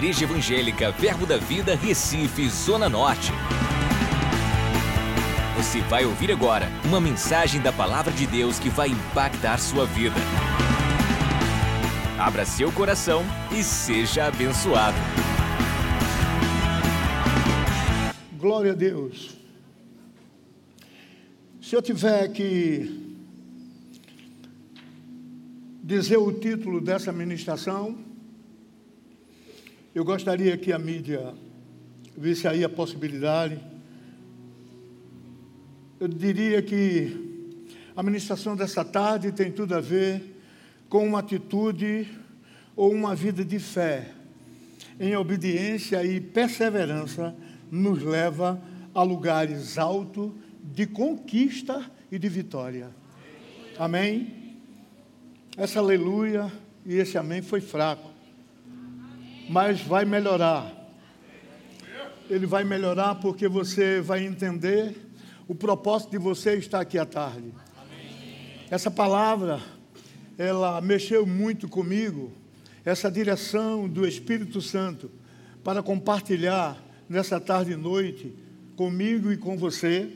Igreja Evangélica Verbo da Vida, Recife, Zona Norte. Você vai ouvir agora uma mensagem da Palavra de Deus que vai impactar sua vida. Abra seu coração e seja abençoado. Glória a Deus. Se eu tiver que dizer o título dessa ministração, eu gostaria que a mídia visse aí a possibilidade. Eu diria que a ministração dessa tarde tem tudo a ver com uma atitude ou uma vida de fé, em obediência e perseverança, nos leva a lugares altos de conquista e de vitória. Amém? Essa aleluia e esse amém foi fraco. Mas vai melhorar. Ele vai melhorar porque você vai entender o propósito de você estar aqui à tarde. Essa palavra, ela mexeu muito comigo, essa direção do Espírito Santo para compartilhar nessa tarde e noite comigo e com você.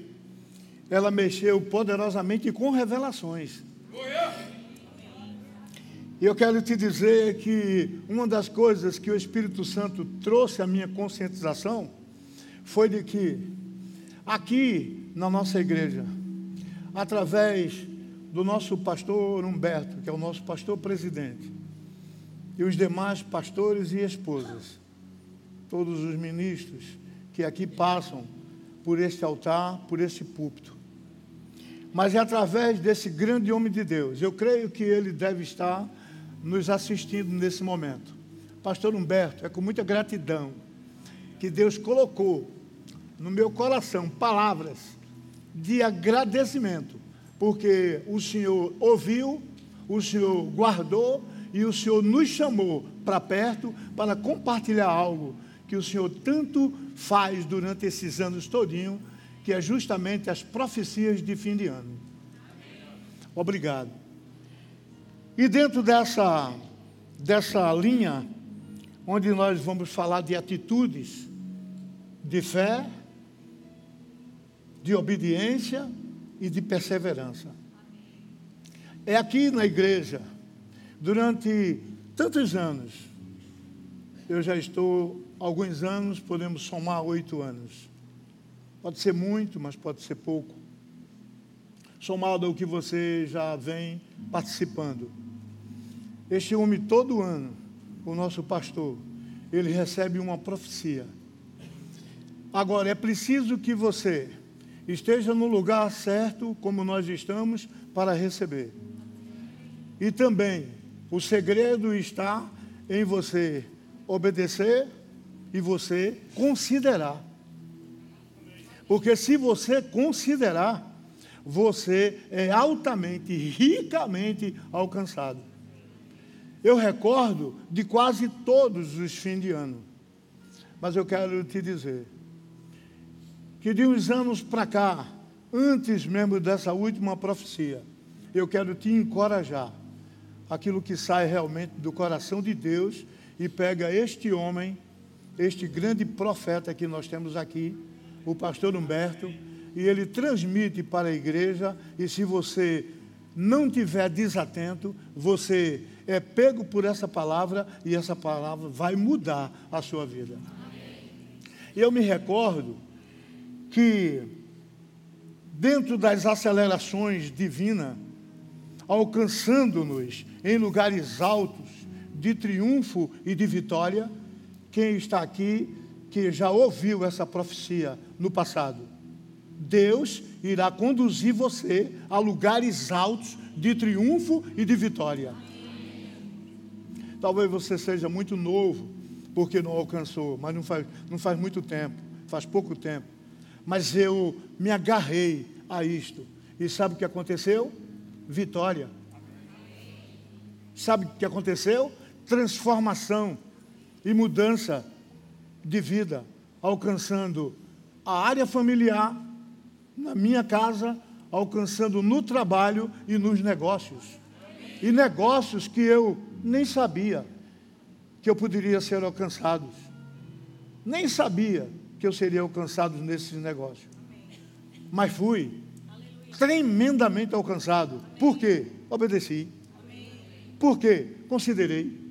Ela mexeu poderosamente com revelações. E eu quero te dizer que uma das coisas que o Espírito Santo trouxe à minha conscientização foi de que aqui na nossa igreja, através do nosso pastor Humberto, que é o nosso pastor presidente, e os demais pastores e esposas, todos os ministros que aqui passam por este altar, por este púlpito. Mas é através desse grande homem de Deus, eu creio que ele deve estar nos assistindo nesse momento. Pastor Humberto, é com muita gratidão que Deus colocou no meu coração palavras de agradecimento, porque o Senhor ouviu, o Senhor guardou e o Senhor nos chamou para perto para compartilhar algo que o Senhor tanto faz durante esses anos todinho, que é justamente as profecias de fim de ano. Obrigado. E dentro dessa, dessa linha, onde nós vamos falar de atitudes de fé, de obediência e de perseverança. É aqui na igreja, durante tantos anos, eu já estou, alguns anos, podemos somar oito anos. Pode ser muito, mas pode ser pouco. Somado ao que você já vem participando. Este homem, todo ano, o nosso pastor, ele recebe uma profecia. Agora, é preciso que você esteja no lugar certo, como nós estamos, para receber. E também, o segredo está em você obedecer e você considerar. Porque se você considerar, você é altamente, ricamente alcançado. Eu recordo de quase todos os fins de ano. Mas eu quero te dizer que de uns anos para cá, antes mesmo dessa última profecia, eu quero te encorajar. Aquilo que sai realmente do coração de Deus e pega este homem, este grande profeta que nós temos aqui, o pastor Humberto, e ele transmite para a igreja, e se você não tiver desatento, você é pego por essa palavra e essa palavra vai mudar a sua vida. Eu me recordo que, dentro das acelerações divinas, alcançando-nos em lugares altos de triunfo e de vitória, quem está aqui que já ouviu essa profecia no passado, Deus irá conduzir você a lugares altos de triunfo e de vitória. Talvez você seja muito novo, porque não alcançou, mas não faz, não faz muito tempo, faz pouco tempo. Mas eu me agarrei a isto. E sabe o que aconteceu? Vitória. Sabe o que aconteceu? Transformação e mudança de vida, alcançando a área familiar, na minha casa, alcançando no trabalho e nos negócios. E negócios que eu nem sabia que eu poderia ser alcançado. Nem sabia que eu seria alcançado nesse negócio. Mas fui tremendamente alcançado. Por quê? Obedeci. Por quê? Considerei.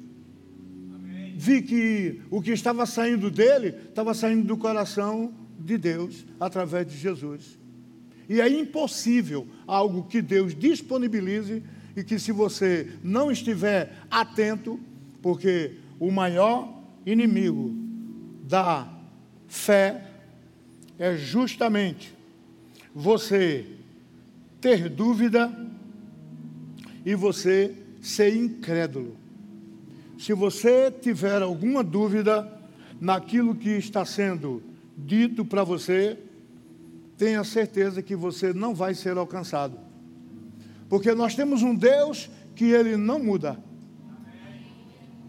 Vi que o que estava saindo dele estava saindo do coração de Deus através de Jesus. E é impossível algo que Deus disponibilize e que se você não estiver atento, porque o maior inimigo da fé é justamente você ter dúvida e você ser incrédulo. Se você tiver alguma dúvida naquilo que está sendo dito para você, tenha certeza que você não vai ser alcançado. Porque nós temos um Deus que ele não muda.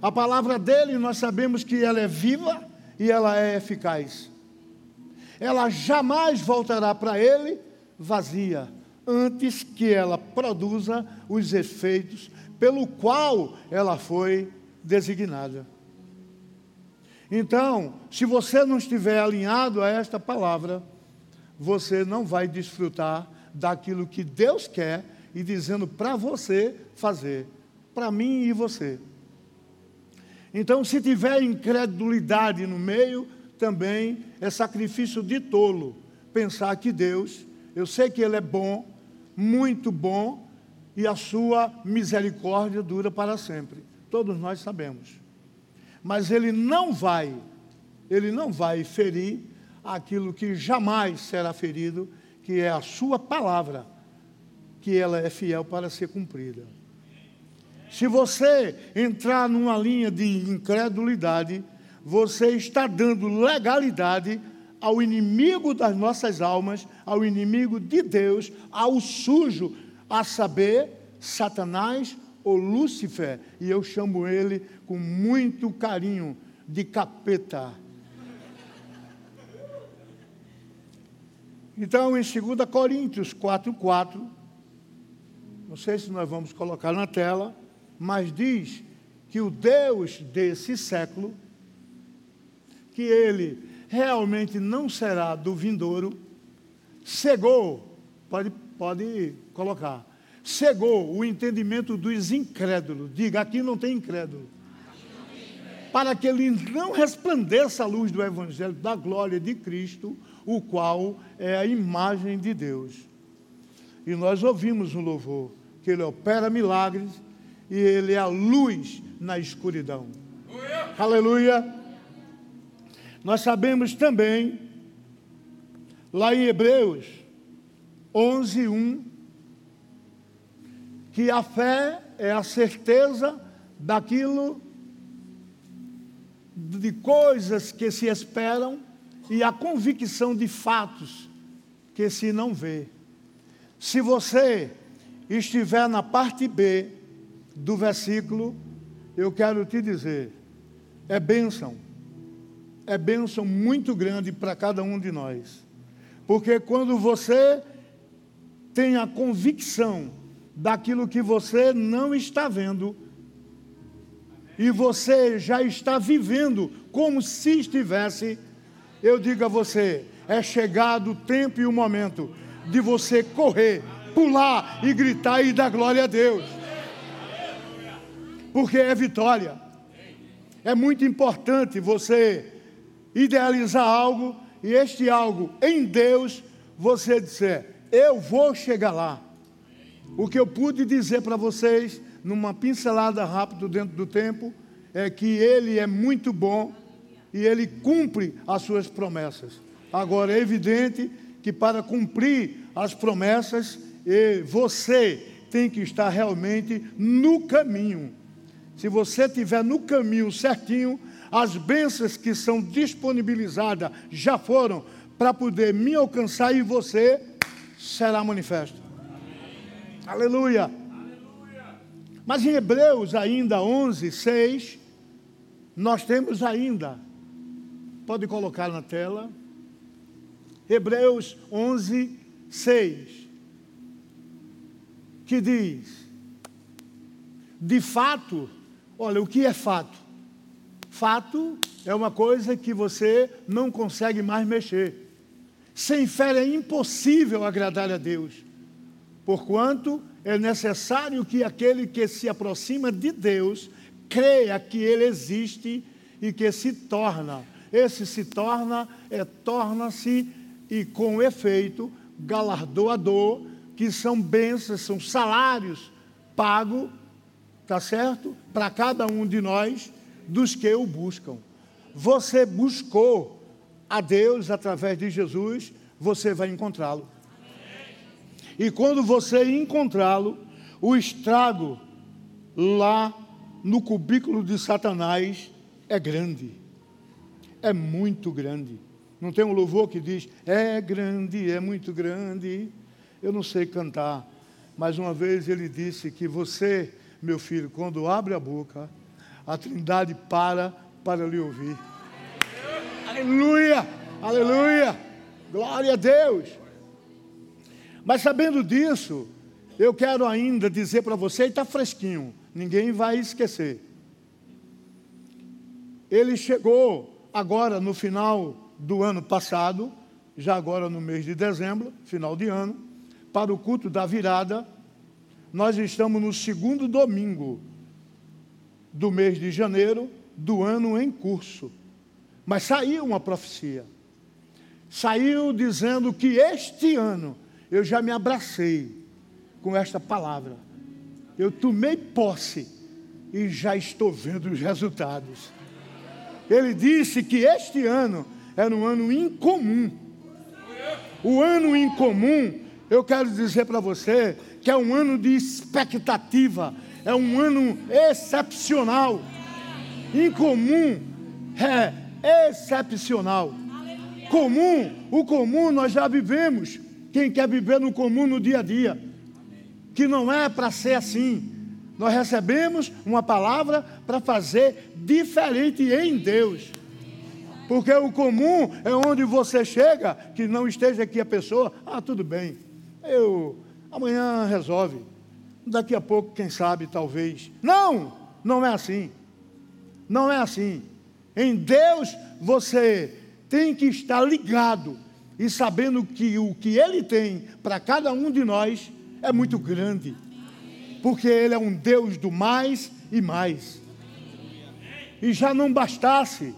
A palavra dele, nós sabemos que ela é viva e ela é eficaz. Ela jamais voltará para ele vazia, antes que ela produza os efeitos pelo qual ela foi designada. Então, se você não estiver alinhado a esta palavra, você não vai desfrutar daquilo que Deus quer e dizendo para você fazer, para mim e você. Então, se tiver incredulidade no meio, também é sacrifício de tolo pensar que Deus, eu sei que Ele é bom, muito bom, e a sua misericórdia dura para sempre. Todos nós sabemos. Mas Ele não vai, Ele não vai ferir aquilo que jamais será ferido, que é a sua palavra, que ela é fiel para ser cumprida. Se você entrar numa linha de incredulidade, você está dando legalidade ao inimigo das nossas almas, ao inimigo de Deus, ao sujo, a saber, Satanás ou Lúcifer, e eu chamo ele com muito carinho de capeta. Então, em 2 Coríntios 4,4, não sei se nós vamos colocar na tela, mas diz que o Deus desse século, que ele realmente não será do vindouro, cegou, pode, pode colocar, cegou o entendimento dos incrédulos. Diga, aqui não tem incrédulo. Para que ele não resplandeça a luz do Evangelho da glória de Cristo, o qual é a imagem de Deus. E nós ouvimos no louvor que ele opera milagres e ele é a luz na escuridão. Aleluia. Nós sabemos também, lá em Hebreus 11, 1, que a fé é a certeza daquilo, de coisas que se esperam e a convicção de fatos que se não vê. Se você estiver na parte B do versículo, eu quero te dizer, é bênção, é bênção muito grande para cada um de nós. Porque quando você tem a convicção daquilo que você não está vendo, e você já está vivendo como se estivesse, eu digo a você, é chegado o tempo e o momento de você correr, pular e gritar e dar glória a Deus porque é vitória. É muito importante você idealizar algo e este algo em Deus você dizer: Eu vou chegar lá. O que eu pude dizer para vocês, numa pincelada rápida dentro do tempo, é que Ele é muito bom e Ele cumpre as suas promessas. Agora, é evidente que para cumprir as promessas, você tem que estar realmente no caminho se você estiver no caminho certinho, as bênçãos que são disponibilizadas já foram para poder me alcançar e você será manifesto. Aleluia. Aleluia. Mas em Hebreus ainda 11, 6, nós temos ainda, pode colocar na tela, Hebreus 11, 6, que diz: De fato, Olha, o que é fato? Fato é uma coisa que você não consegue mais mexer. Sem fé é impossível agradar a Deus, porquanto é necessário que aquele que se aproxima de Deus creia que Ele existe e que se torna. Esse se torna, é torna-se e com efeito galardoador, que são bênçãos, são salários pagos, tá certo? Para cada um de nós dos que o buscam. Você buscou a Deus através de Jesus, você vai encontrá-lo. E quando você encontrá-lo, o estrago lá no cubículo de Satanás é grande. É muito grande. Não tem um louvor que diz: é grande, é muito grande. Eu não sei cantar, mas uma vez ele disse que você, meu filho, quando abre a boca, a Trindade para para lhe ouvir. Aleluia! Aleluia! Glória a Deus! Mas sabendo disso, eu quero ainda dizer para você, e está fresquinho, ninguém vai esquecer. Ele chegou agora no final do ano passado, já agora no mês de dezembro, final de ano, para o culto da virada. Nós estamos no segundo domingo do mês de janeiro do ano em curso. Mas saiu uma profecia. Saiu dizendo que este ano eu já me abracei com esta palavra. Eu tomei posse e já estou vendo os resultados. Ele disse que este ano era um ano incomum. O ano incomum, eu quero dizer para você que é um ano de expectativa, é um ano excepcional. Incomum é excepcional. Comum, o comum nós já vivemos quem quer viver no comum no dia a dia, que não é para ser assim. Nós recebemos uma palavra para fazer diferente em Deus. Porque o comum é onde você chega, que não esteja aqui a pessoa, ah, tudo bem, eu amanhã resolve. Daqui a pouco, quem sabe, talvez. Não, não é assim. Não é assim. Em Deus você tem que estar ligado e sabendo que o que Ele tem para cada um de nós é muito grande, porque Ele é um Deus do mais e mais. E já não bastasse,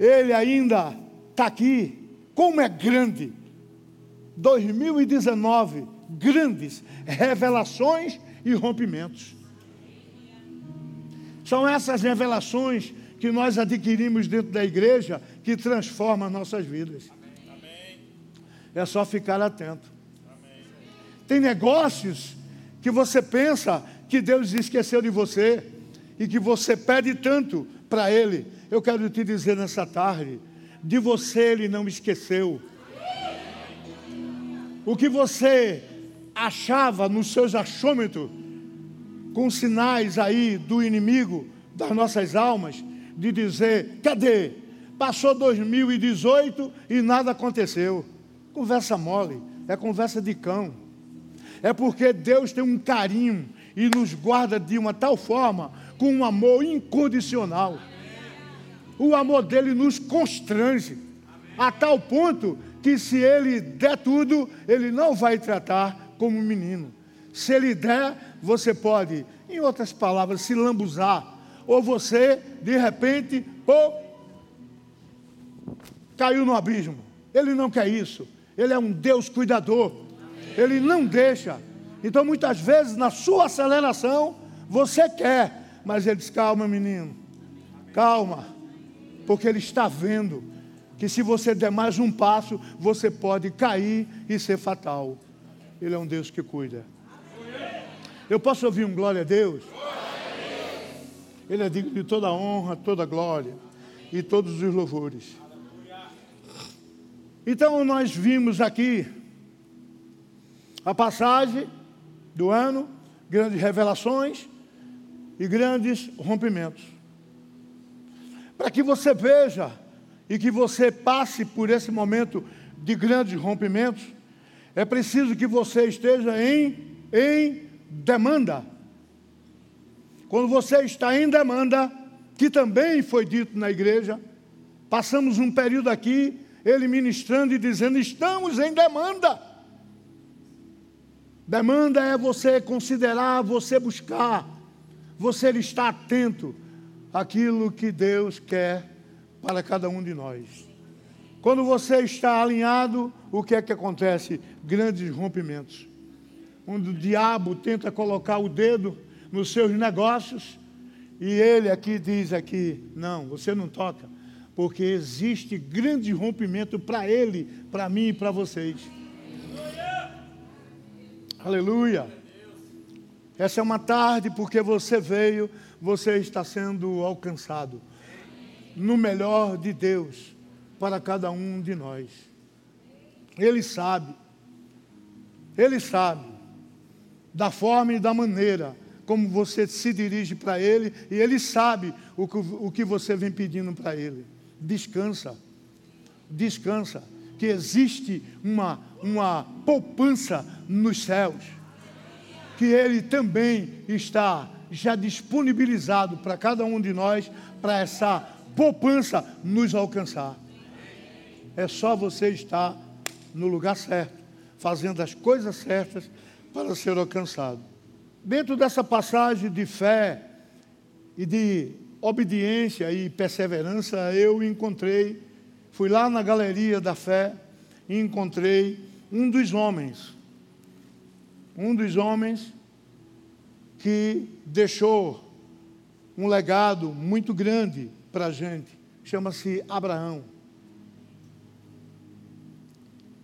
Ele ainda está aqui, como é grande. 2019, grandes revelações e rompimentos. São essas revelações que nós adquirimos dentro da igreja que transformam nossas vidas. É só ficar atento. Amém. Tem negócios que você pensa que Deus esqueceu de você e que você pede tanto para Ele. Eu quero te dizer nessa tarde: de você Ele não esqueceu. O que você achava nos seus achômetros, com sinais aí do inimigo das nossas almas, de dizer: cadê? Passou 2018 e nada aconteceu. Conversa mole, é conversa de cão. É porque Deus tem um carinho e nos guarda de uma tal forma, com um amor incondicional. O amor dele nos constrange, a tal ponto que se ele der tudo, ele não vai tratar como um menino. Se ele der, você pode, em outras palavras, se lambuzar. Ou você, de repente, pô, caiu no abismo. Ele não quer isso. Ele é um Deus cuidador. Ele não deixa. Então, muitas vezes, na sua aceleração, você quer, mas ele diz: calma, menino, calma, porque ele está vendo que se você der mais um passo, você pode cair e ser fatal. Ele é um Deus que cuida. Eu posso ouvir um glória a Deus? Ele é digno de toda honra, toda glória e todos os louvores. Então nós vimos aqui a passagem do ano, grandes revelações e grandes rompimentos. Para que você veja e que você passe por esse momento de grandes rompimentos, é preciso que você esteja em, em demanda. Quando você está em demanda, que também foi dito na igreja. Passamos um período aqui, ele ministrando e dizendo: estamos em demanda. Demanda é você considerar, você buscar, você estar atento àquilo que Deus quer para cada um de nós. Quando você está alinhado, o que é que acontece? Grandes rompimentos. Onde o diabo tenta colocar o dedo nos seus negócios e ele aqui diz aqui, não, você não toca, porque existe grande rompimento para ele, para mim e para vocês. Aleluia. Essa é uma tarde porque você veio, você está sendo alcançado no melhor de Deus para cada um de nós. Ele sabe, ele sabe da forma e da maneira como você se dirige para ele e ele sabe o que, o que você vem pedindo para ele. Descansa, descansa que existe uma, uma poupança nos céus, que Ele também está já disponibilizado para cada um de nós, para essa poupança nos alcançar. É só você estar no lugar certo, fazendo as coisas certas para ser alcançado. Dentro dessa passagem de fé e de obediência e perseverança, eu encontrei fui lá na galeria da fé e encontrei um dos homens, um dos homens que deixou um legado muito grande para a gente, chama-se Abraão.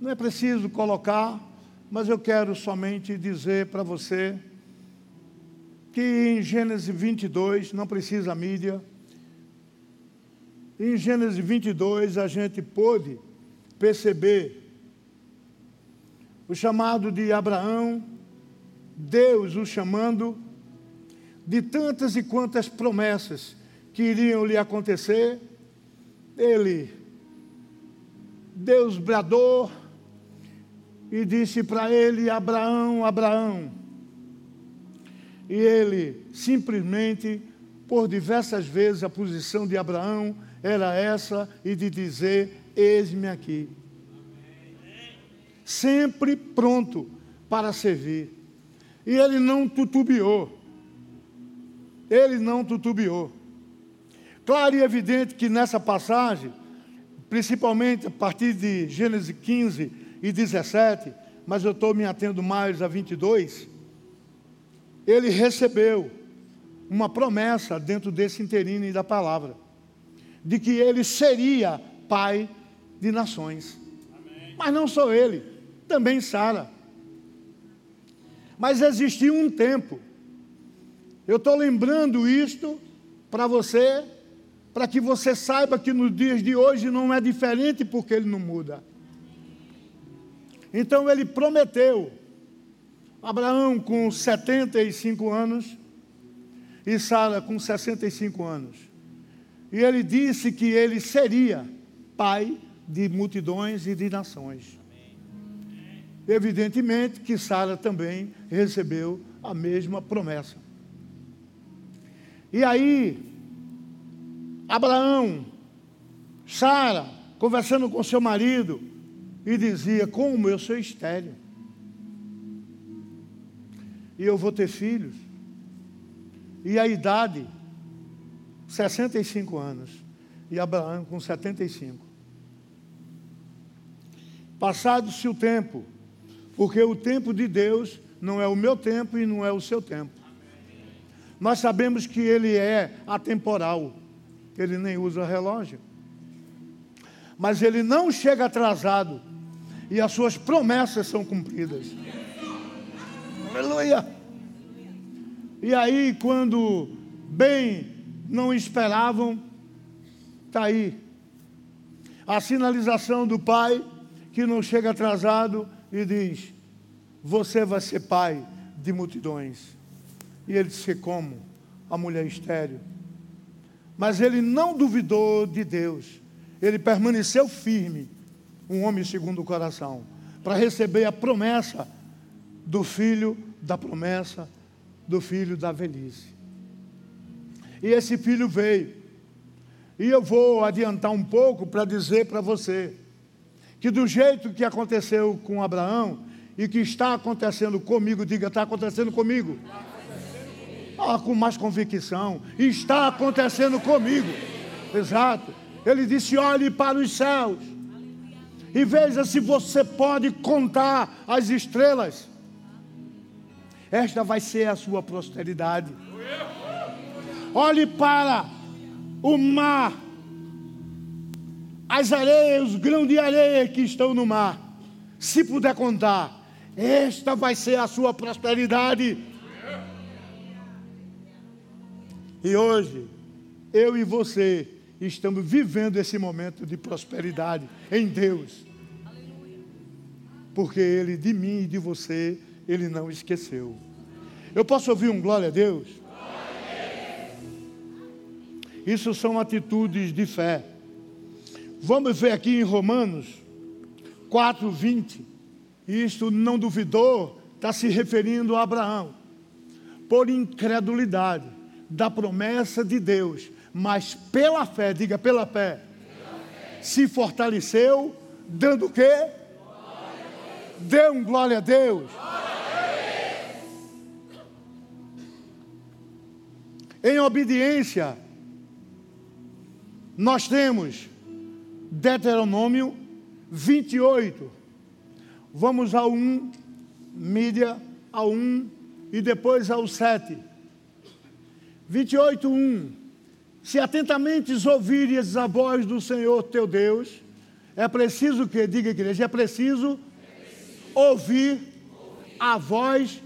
Não é preciso colocar, mas eu quero somente dizer para você que em Gênesis 22, não precisa mídia, em Gênesis 22, a gente pôde perceber o chamado de Abraão, Deus o chamando de tantas e quantas promessas que iriam lhe acontecer. Ele, Deus bradou e disse para ele: Abraão, Abraão. E ele simplesmente, por diversas vezes, a posição de Abraão era essa e de dizer: Eis-me aqui. Sempre pronto para servir. E ele não tutubiou. Ele não tutubiou. Claro e evidente que nessa passagem, principalmente a partir de Gênesis 15 e 17, mas eu estou me atendo mais a 22, ele recebeu uma promessa dentro desse interino e da palavra de que ele seria pai de nações. Amém. Mas não só ele, também Sara. Mas existiu um tempo. Eu estou lembrando isto para você, para que você saiba que nos dias de hoje não é diferente porque ele não muda. Então ele prometeu, Abraão com 75 anos e Sara com 65 anos. E ele disse que ele seria pai de multidões e de nações. Evidentemente que Sara também recebeu a mesma promessa. E aí, Abraão, Sara, conversando com seu marido, e dizia: Como eu sou estéreo, e eu vou ter filhos, e a idade 65 anos. E Abraão com 75. Passado-se o tempo, porque o tempo de Deus não é o meu tempo e não é o seu tempo. Nós sabemos que ele é atemporal, ele nem usa relógio. Mas ele não chega atrasado e as suas promessas são cumpridas. Aleluia! E aí, quando bem não esperavam, está aí. A sinalização do pai que não chega atrasado e diz: Você vai ser pai de multidões. E ele disse: Como? A mulher estéreo. Mas ele não duvidou de Deus. Ele permaneceu firme, um homem segundo o coração, para receber a promessa do filho da promessa, do filho da velhice. E esse filho veio. E eu vou adiantar um pouco para dizer para você que do jeito que aconteceu com Abraão e que está acontecendo comigo, diga, está acontecendo comigo. Ah, com mais convicção. Está acontecendo comigo. Exato. Ele disse: olhe para os céus e veja se você pode contar as estrelas. Esta vai ser a sua prosperidade. Olhe para o mar, as areias, os grãos de areia que estão no mar. Se puder contar, esta vai ser a sua prosperidade. E hoje, eu e você estamos vivendo esse momento de prosperidade em Deus. Porque Ele, de mim e de você, Ele não esqueceu. Eu posso ouvir um glória a Deus? Isso são atitudes de fé. Vamos ver aqui em Romanos 4, 20. Isto não duvidou, está se referindo a Abraão. Por incredulidade da promessa de Deus, mas pela fé, diga pela fé, pela fé. se fortaleceu, dando o quê? Dê um glória a Deus. Em obediência, nós temos Deuteronômio 28. Vamos ao 1, mídia ao 1 e depois ao 7. 28, 1. Se atentamente ouvires a voz do Senhor teu Deus, é preciso que, diga igreja, é preciso, é preciso ouvir, ouvir a voz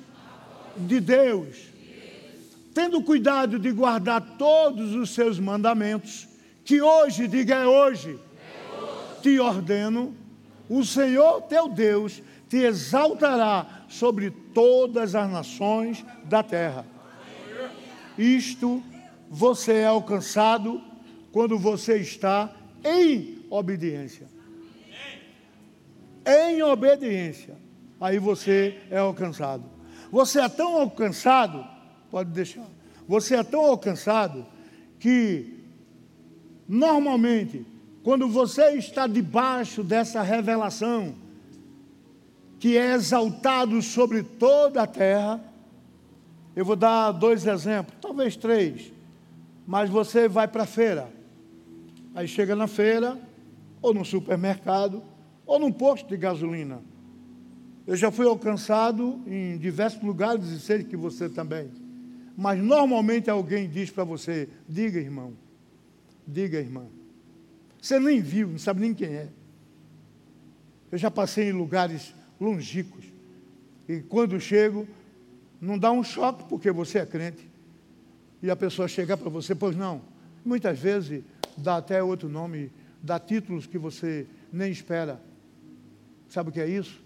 de Deus tendo cuidado de guardar todos os seus mandamentos, que hoje, diga é hoje, é hoje. te ordeno, o Senhor teu Deus te exaltará sobre todas as nações da terra. Isto você é alcançado quando você está em obediência. Em obediência. Aí você é alcançado. Você é tão alcançado Pode deixar. Você é tão alcançado que, normalmente, quando você está debaixo dessa revelação, que é exaltado sobre toda a terra, eu vou dar dois exemplos, talvez três, mas você vai para a feira, aí chega na feira, ou no supermercado, ou num posto de gasolina. Eu já fui alcançado em diversos lugares e sei que você também. Mas normalmente alguém diz para você: diga, irmão, diga, irmã. Você nem viu, não sabe nem quem é. Eu já passei em lugares longínquos. E quando chego, não dá um choque porque você é crente. E a pessoa chegar para você, pois não. Muitas vezes dá até outro nome, dá títulos que você nem espera. Sabe o que é isso?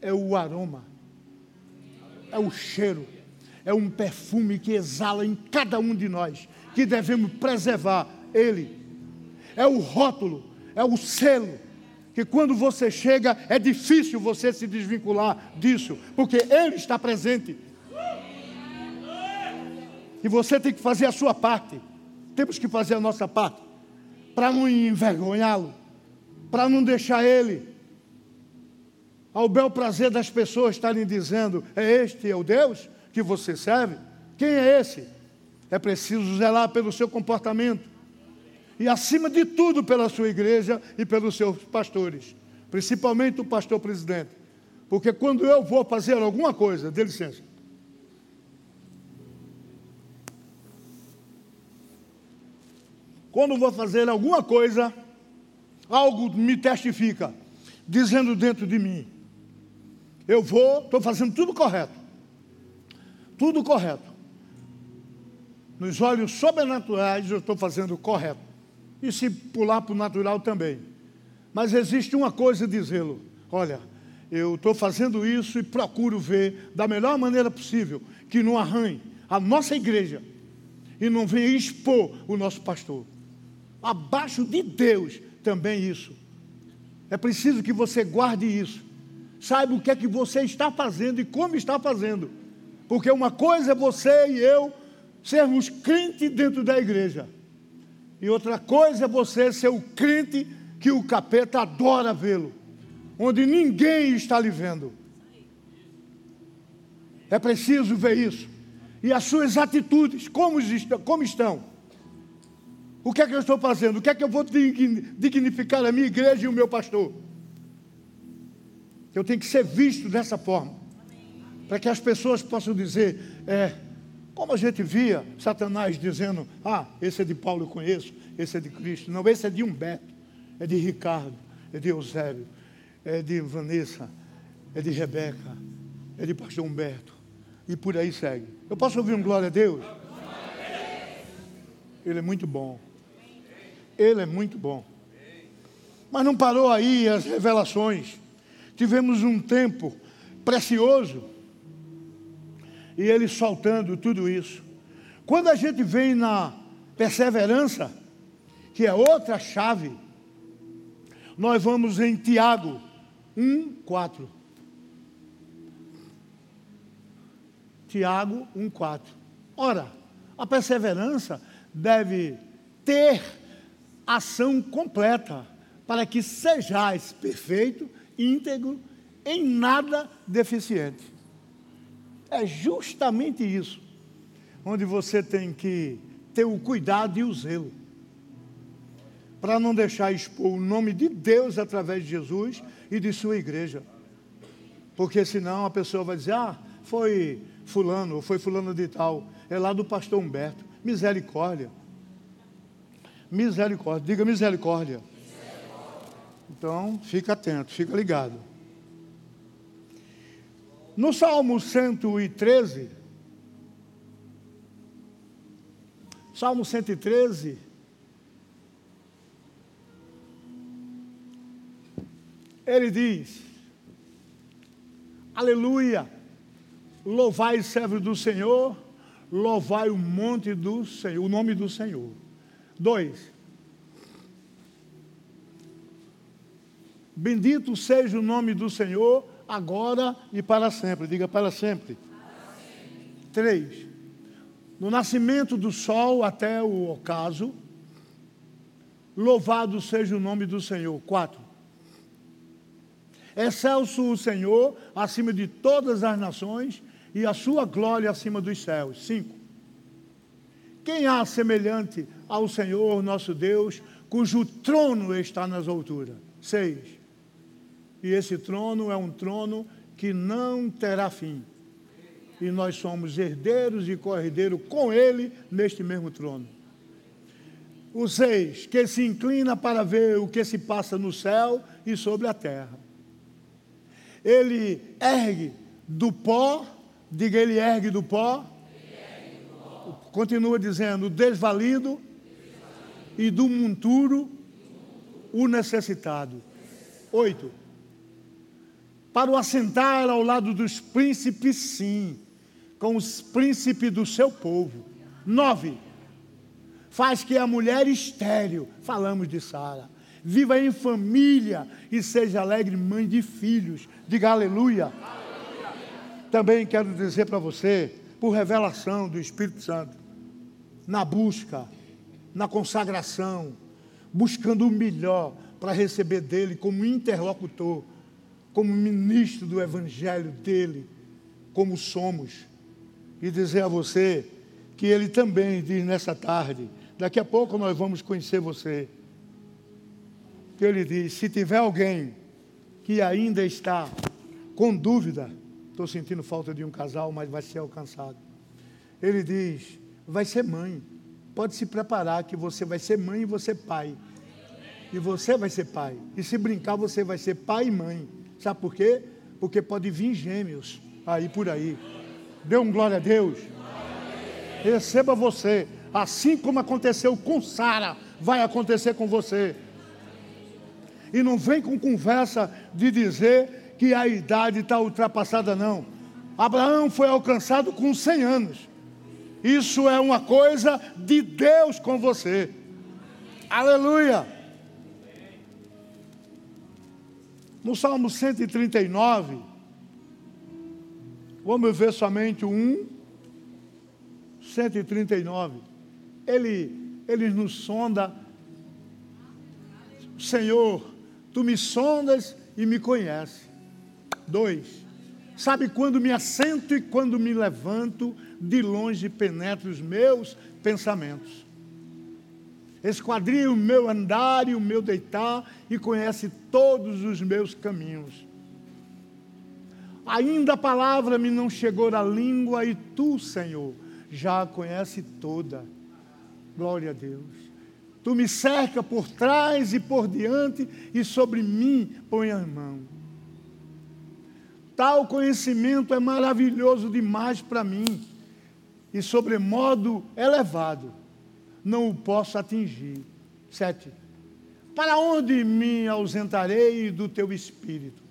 É o aroma, é o cheiro é um perfume que exala em cada um de nós, que devemos preservar ele. É o rótulo, é o selo, que quando você chega é difícil você se desvincular disso, porque ele está presente. E você tem que fazer a sua parte. Temos que fazer a nossa parte para não envergonhá-lo, para não deixar ele ao bel prazer das pessoas estarem dizendo: é este é o Deus? que você serve, quem é esse? É preciso zelar pelo seu comportamento. E acima de tudo pela sua igreja e pelos seus pastores, principalmente o pastor presidente. Porque quando eu vou fazer alguma coisa, dê licença. Quando vou fazer alguma coisa, algo me testifica, dizendo dentro de mim: eu vou, estou fazendo tudo correto tudo correto. Nos olhos sobrenaturais eu estou fazendo correto. E se pular para o natural também. Mas existe uma coisa dizê-lo: olha, eu estou fazendo isso e procuro ver da melhor maneira possível que não arranhe a nossa igreja e não venha expor o nosso pastor. Abaixo de Deus também isso. É preciso que você guarde isso. Saiba o que é que você está fazendo e como está fazendo. Porque uma coisa é você e eu sermos crentes dentro da igreja. E outra coisa é você ser o crente que o capeta adora vê-lo, onde ninguém está lhe vendo. É preciso ver isso. E as suas atitudes, como, como estão? O que é que eu estou fazendo? O que é que eu vou dignificar a minha igreja e o meu pastor? Eu tenho que ser visto dessa forma. Para que as pessoas possam dizer, é, como a gente via Satanás dizendo, ah, esse é de Paulo eu conheço, esse é de Cristo. Não, esse é de Humberto, é de Ricardo, é de Eusébio, é de Vanessa, é de Rebeca, é de pastor Humberto. E por aí segue. Eu posso ouvir um glória a Deus? Ele é muito bom. Ele é muito bom. Mas não parou aí as revelações. Tivemos um tempo precioso e ele soltando tudo isso. Quando a gente vem na perseverança, que é outra chave, nós vamos em Tiago 1, 4. Tiago 1, 4. Ora, a perseverança deve ter ação completa, para que sejais perfeito, íntegro, em nada deficiente. É justamente isso, onde você tem que ter o cuidado e o zelo, para não deixar expor o nome de Deus através de Jesus e de sua igreja. Porque senão a pessoa vai dizer, ah, foi fulano, ou foi fulano de tal, é lá do pastor Humberto. Misericórdia. Misericórdia. Diga misericórdia. Então, fica atento, fica ligado. No Salmo 113, Salmo 113, ele diz: Aleluia, louvai o servo do Senhor, louvai o monte do Senhor, o nome do Senhor. Dois. Bendito seja o nome do Senhor, agora e para sempre. Diga para sempre. Três. No nascimento do sol até o ocaso, louvado seja o nome do Senhor. Quatro. Excelso o Senhor acima de todas as nações e a sua glória acima dos céus. Cinco. Quem há semelhante ao Senhor nosso Deus, cujo trono está nas alturas? Seis. E esse trono é um trono que não terá fim. E nós somos herdeiros e co-herdeiros com ele neste mesmo trono. O seis, que se inclina para ver o que se passa no céu e sobre a terra. Ele ergue do pó, diga ele ergue do pó, continua dizendo, desvalido e do monturo o necessitado. Oito. Para o assentar ao lado dos príncipes, sim, com os príncipes do seu povo. Nove. Faz que a mulher estéril, falamos de Sara, viva em família e seja alegre mãe de filhos. Diga aleluia. aleluia. Também quero dizer para você, por revelação do Espírito Santo, na busca, na consagração, buscando o melhor para receber dele como interlocutor, como ministro do evangelho dele, como somos. E dizer a você que ele também diz nessa tarde, daqui a pouco nós vamos conhecer você. Ele diz: se tiver alguém que ainda está com dúvida, estou sentindo falta de um casal, mas vai ser alcançado. Ele diz: vai ser mãe. Pode se preparar que você vai ser mãe e você pai. E você vai ser pai. E se brincar, você vai ser pai e mãe. Sabe por quê? Porque pode vir gêmeos aí por aí. Dê um glória a Deus. Receba você. Assim como aconteceu com Sara, vai acontecer com você. E não vem com conversa de dizer que a idade está ultrapassada, não. Abraão foi alcançado com 100 anos. Isso é uma coisa de Deus com você. Aleluia. No Salmo 139, vamos ver somente 1, 139. Ele, ele nos sonda. Senhor, tu me sondas e me conheces. Dois, sabe quando me assento e quando me levanto, de longe penetra os meus pensamentos. Esquadrinha o meu andar e o meu deitar e conhece todos os meus caminhos. Ainda a palavra me não chegou à língua e tu, Senhor, já a conhece toda. Glória a Deus. Tu me cerca por trás e por diante e sobre mim põe a mão. Tal conhecimento é maravilhoso demais para mim e sobremodo elevado não o posso atingir. Sete. Para onde me ausentarei do teu espírito?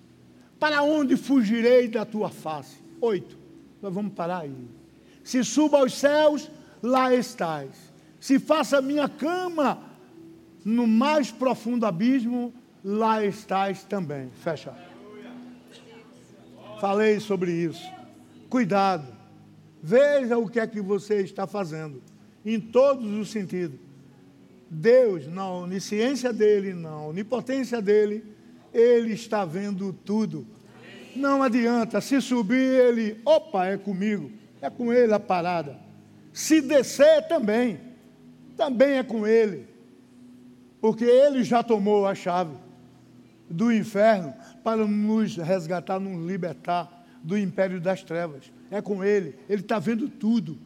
Para onde fugirei da tua face? Oito. Nós vamos parar aí. Se suba aos céus, lá estás. Se faça minha cama no mais profundo abismo, lá estás também. Fecha. Falei sobre isso. Cuidado. Veja o que é que você está fazendo em todos os sentidos. Deus, na onisciência dele, na onipotência dele, ele está vendo tudo. Não adianta, se subir, ele, opa, é comigo, é com ele a parada. Se descer também, também é com ele, porque ele já tomou a chave do inferno para nos resgatar, nos libertar do império das trevas. É com ele, ele está vendo tudo.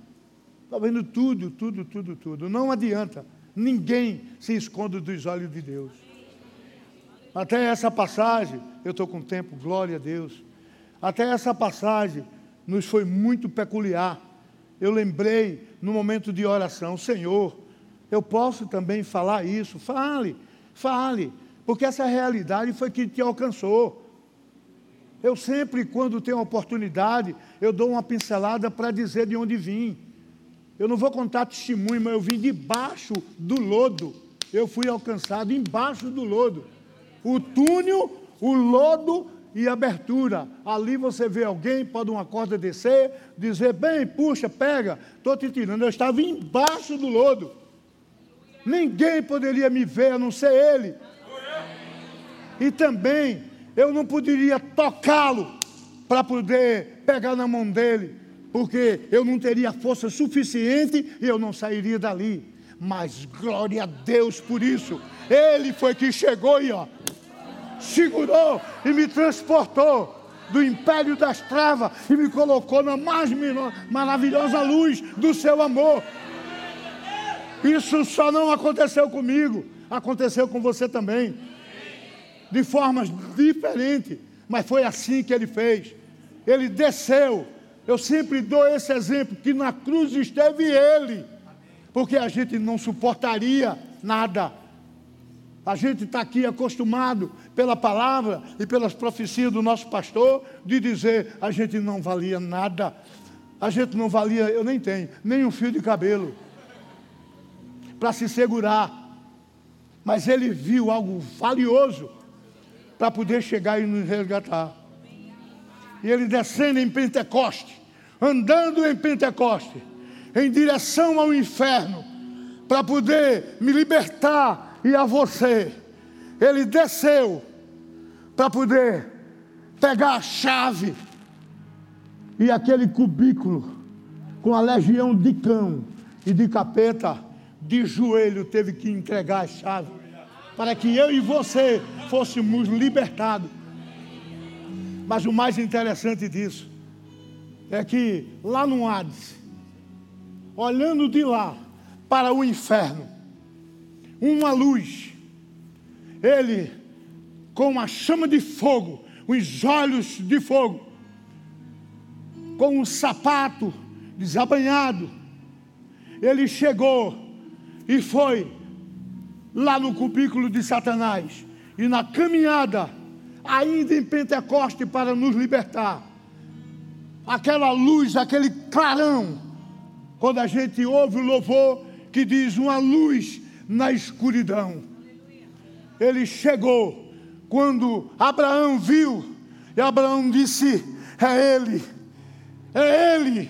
Está vendo tudo, tudo, tudo, tudo. Não adianta. Ninguém se esconde dos olhos de Deus. Até essa passagem, eu estou com tempo, glória a Deus. Até essa passagem nos foi muito peculiar. Eu lembrei no momento de oração, Senhor, eu posso também falar isso. Fale, fale, porque essa realidade foi que te alcançou. Eu sempre, quando tenho oportunidade, eu dou uma pincelada para dizer de onde vim. Eu não vou contar testemunho, mas eu vim debaixo do lodo. Eu fui alcançado embaixo do lodo. O túnel, o lodo e abertura. Ali você vê alguém, pode uma corda descer, dizer, bem, puxa, pega, estou te tirando. Eu estava embaixo do lodo. Ninguém poderia me ver a não ser ele. E também eu não poderia tocá-lo para poder pegar na mão dele porque eu não teria força suficiente e eu não sairia dali. Mas glória a Deus por isso. Ele foi que chegou e ó, segurou e me transportou do império das trevas e me colocou na mais maravilhosa luz do seu amor. Isso só não aconteceu comigo, aconteceu com você também. De formas diferentes, mas foi assim que ele fez. Ele desceu eu sempre dou esse exemplo, que na cruz esteve Ele, porque a gente não suportaria nada. A gente está aqui acostumado pela palavra e pelas profecias do nosso pastor de dizer a gente não valia nada. A gente não valia, eu nem tenho, nem um fio de cabelo para se segurar. Mas ele viu algo valioso para poder chegar e nos resgatar e ele descendo em Pentecoste, andando em Pentecoste, em direção ao inferno, para poder me libertar e a você. Ele desceu para poder pegar a chave e aquele cubículo com a legião de cão e de capeta de joelho teve que entregar a chave para que eu e você fôssemos libertados mas o mais interessante disso é que lá no Hades, olhando de lá para o inferno, uma luz, ele com uma chama de fogo, os olhos de fogo, com um sapato desabanhado, ele chegou e foi lá no cubículo de Satanás. E na caminhada ainda em Pentecoste para nos libertar. Aquela luz, aquele clarão, quando a gente ouve o louvor que diz uma luz na escuridão. Ele chegou quando Abraão viu, e Abraão disse: É ele, é ele.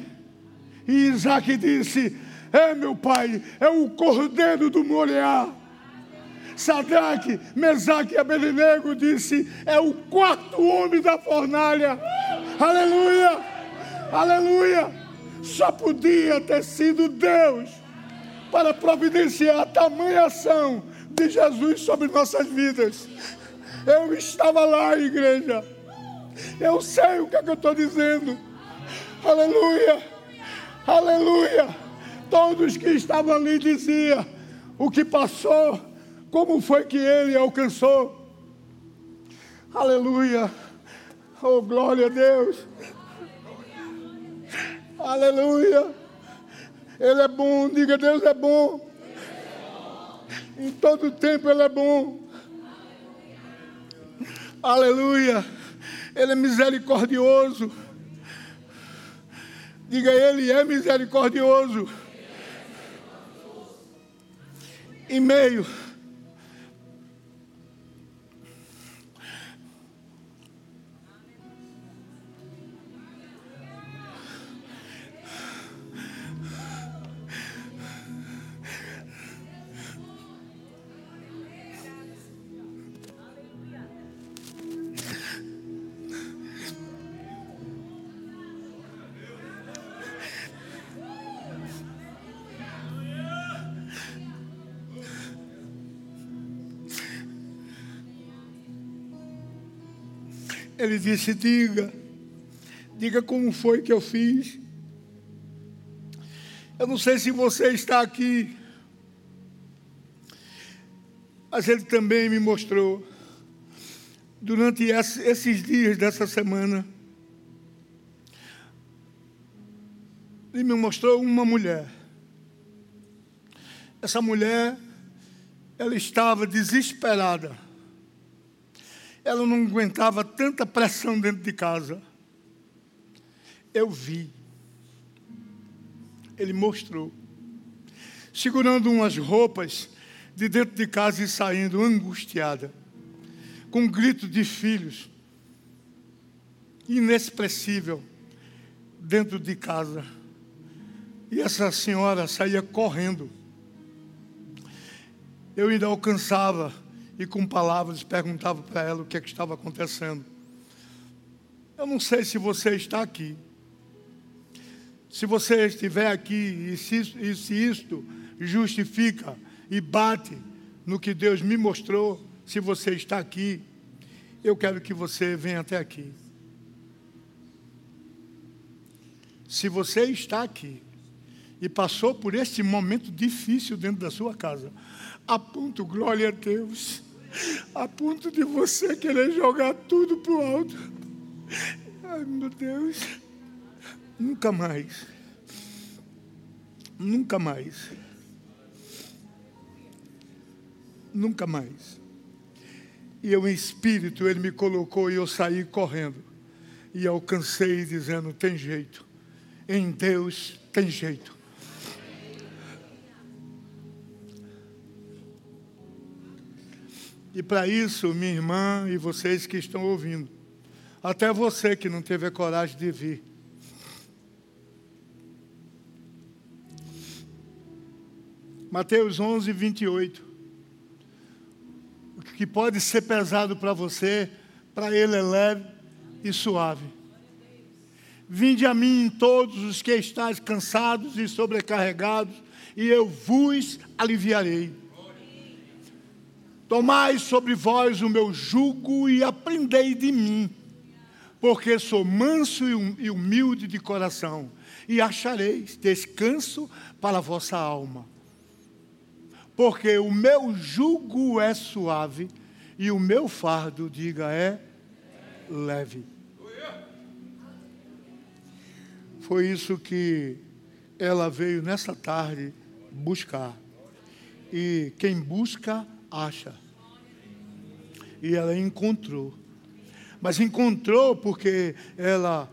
E Isaac disse: É, meu pai, é o cordeiro do Moriá. Sadraque, Mesaque e Abednego disse: é o quarto homem da fornalha. Aleluia! Aleluia! Só podia ter sido Deus para providenciar a tamanha ação de Jesus sobre nossas vidas. Eu estava lá, igreja. Eu sei o que, é que eu estou dizendo. Aleluia! Aleluia! Todos que estavam ali diziam o que passou, como foi que ele alcançou. Aleluia! Oh, glória a Deus! Aleluia! Ele é bom, diga Deus é bom. Em todo tempo Ele é bom. Aleluia! Ele é misericordioso. Diga, Ele é misericordioso. Em meio Ele disse: Diga, diga como foi que eu fiz. Eu não sei se você está aqui, mas ele também me mostrou, durante esses dias dessa semana, ele me mostrou uma mulher. Essa mulher, ela estava desesperada ela não aguentava tanta pressão dentro de casa. Eu vi. Ele mostrou. Segurando umas roupas de dentro de casa e saindo angustiada, com um grito de filhos, inexpressível, dentro de casa. E essa senhora saía correndo. Eu ainda alcançava e com palavras perguntava para ela o que, é que estava acontecendo. Eu não sei se você está aqui. Se você estiver aqui e se, e se isto justifica e bate no que Deus me mostrou, se você está aqui, eu quero que você venha até aqui. Se você está aqui e passou por este momento difícil dentro da sua casa, a ponto, glória a Deus, a ponto de você querer jogar tudo para o alto. Ai, meu Deus. Nunca mais. Nunca mais. Nunca mais. E eu, em espírito, ele me colocou e eu saí correndo. E alcancei dizendo: tem jeito. Em Deus tem jeito. E para isso, minha irmã e vocês que estão ouvindo, até você que não teve a coragem de vir, Mateus 11, 28. O que pode ser pesado para você, para ele é leve e suave. Vinde a mim todos os que estáis cansados e sobrecarregados, e eu vos aliviarei. Tomai sobre vós o meu jugo e aprendei de mim, porque sou manso e humilde de coração, e achareis descanso para a vossa alma. Porque o meu jugo é suave e o meu fardo, diga, é leve. Foi isso que ela veio nessa tarde buscar. E quem busca, acha. E ela encontrou. Mas encontrou porque ela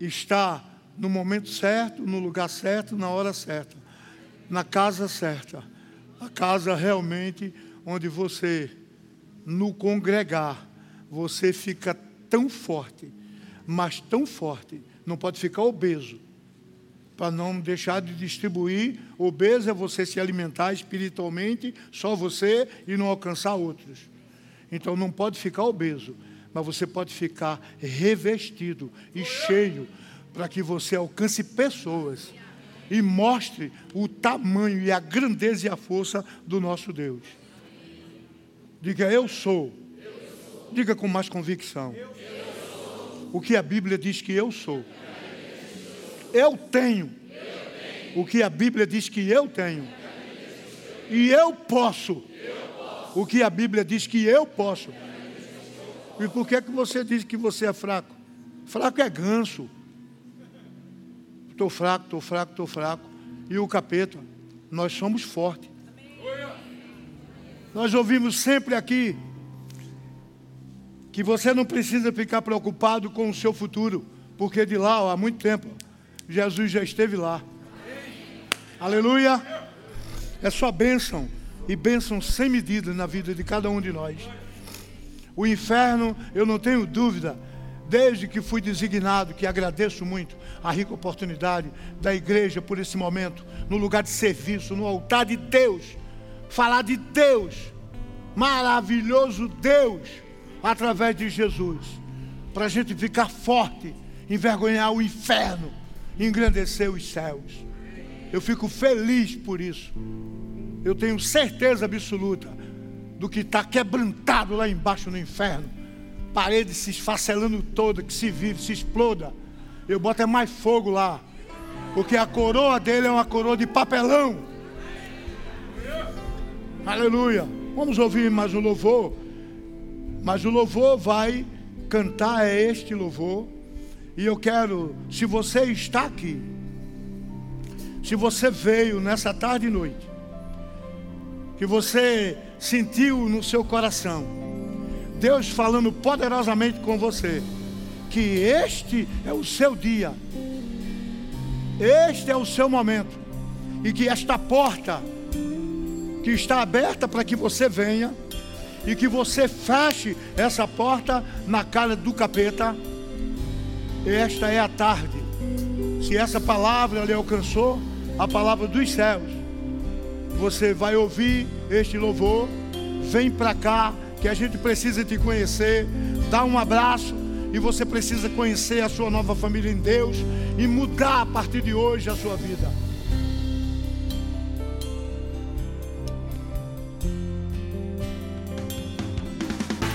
está no momento certo, no lugar certo, na hora certa, na casa certa. A casa realmente onde você, no congregar, você fica tão forte, mas tão forte, não pode ficar obeso, para não deixar de distribuir. Obeso é você se alimentar espiritualmente, só você, e não alcançar outros. Então não pode ficar obeso, mas você pode ficar revestido e cheio para que você alcance pessoas e mostre o tamanho e a grandeza e a força do nosso Deus. Diga, eu sou. Diga com mais convicção. O que a Bíblia diz que eu sou. Eu tenho. O que a Bíblia diz que eu tenho. E eu posso. O que a Bíblia diz que eu posso. E por que, é que você diz que você é fraco? Fraco é ganso. Estou fraco, estou fraco, estou fraco. E o capeta, nós somos fortes. Nós ouvimos sempre aqui que você não precisa ficar preocupado com o seu futuro, porque de lá, há muito tempo, Jesus já esteve lá. Aleluia! É só bênção e bênção sem medida na vida de cada um de nós. O inferno, eu não tenho dúvida, desde que fui designado, que agradeço muito a rica oportunidade da igreja por esse momento, no lugar de serviço, no altar de Deus, falar de Deus, maravilhoso Deus, através de Jesus, para a gente ficar forte, envergonhar o inferno, engrandecer os céus. Eu fico feliz por isso. Eu tenho certeza absoluta do que está quebrantado lá embaixo no inferno parede se esfacelando toda, que se vive, se exploda. Eu boto é mais fogo lá. Porque a coroa dele é uma coroa de papelão. Aleluia. Vamos ouvir mais um louvor. Mas o louvor vai cantar é este louvor. E eu quero, se você está aqui, se você veio nessa tarde e noite, que você sentiu no seu coração, Deus falando poderosamente com você, que este é o seu dia, este é o seu momento, e que esta porta que está aberta para que você venha, e que você feche essa porta na cara do capeta, esta é a tarde. Se essa palavra lhe alcançou, a palavra dos céus, você vai ouvir este louvor, vem para cá que a gente precisa te conhecer, dar um abraço e você precisa conhecer a sua nova família em Deus e mudar a partir de hoje a sua vida.